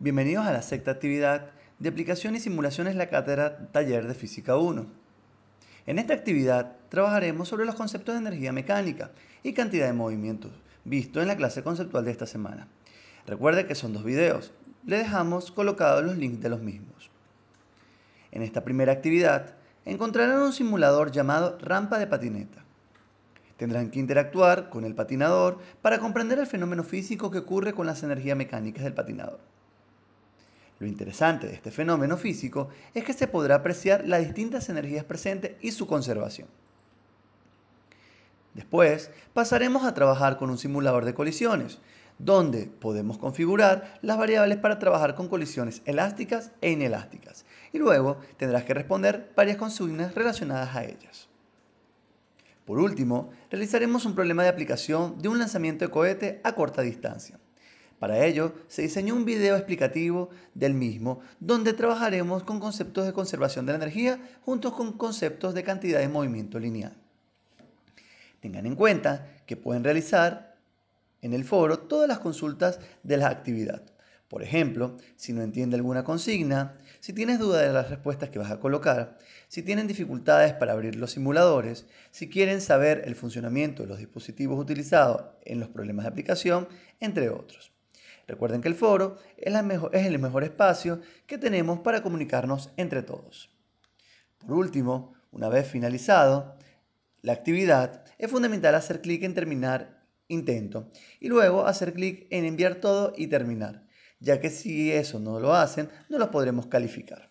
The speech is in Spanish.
Bienvenidos a la sexta actividad de aplicación y simulaciones la cátedra Taller de Física 1. En esta actividad trabajaremos sobre los conceptos de energía mecánica y cantidad de movimientos, visto en la clase conceptual de esta semana. Recuerde que son dos videos, le dejamos colocados los links de los mismos. En esta primera actividad encontrarán un simulador llamado rampa de patineta. Tendrán que interactuar con el patinador para comprender el fenómeno físico que ocurre con las energías mecánicas del patinador. Lo interesante de este fenómeno físico es que se podrá apreciar las distintas energías presentes y su conservación. Después pasaremos a trabajar con un simulador de colisiones, donde podemos configurar las variables para trabajar con colisiones elásticas e inelásticas, y luego tendrás que responder varias consignas relacionadas a ellas. Por último, realizaremos un problema de aplicación de un lanzamiento de cohete a corta distancia. Para ello, se diseñó un video explicativo del mismo, donde trabajaremos con conceptos de conservación de la energía junto con conceptos de cantidad de movimiento lineal. Tengan en cuenta que pueden realizar en el foro todas las consultas de la actividad. Por ejemplo, si no entiende alguna consigna, si tienes duda de las respuestas que vas a colocar, si tienen dificultades para abrir los simuladores, si quieren saber el funcionamiento de los dispositivos utilizados en los problemas de aplicación, entre otros. Recuerden que el foro es, el mejor espacio que tenemos para comunicarnos entre todos. Por último, una vez finalizado la actividad, es fundamental hacer clic en terminar intento y luego hacer clic en enviar todo y terminar, ya que si eso no lo hacen, no los podremos calificar.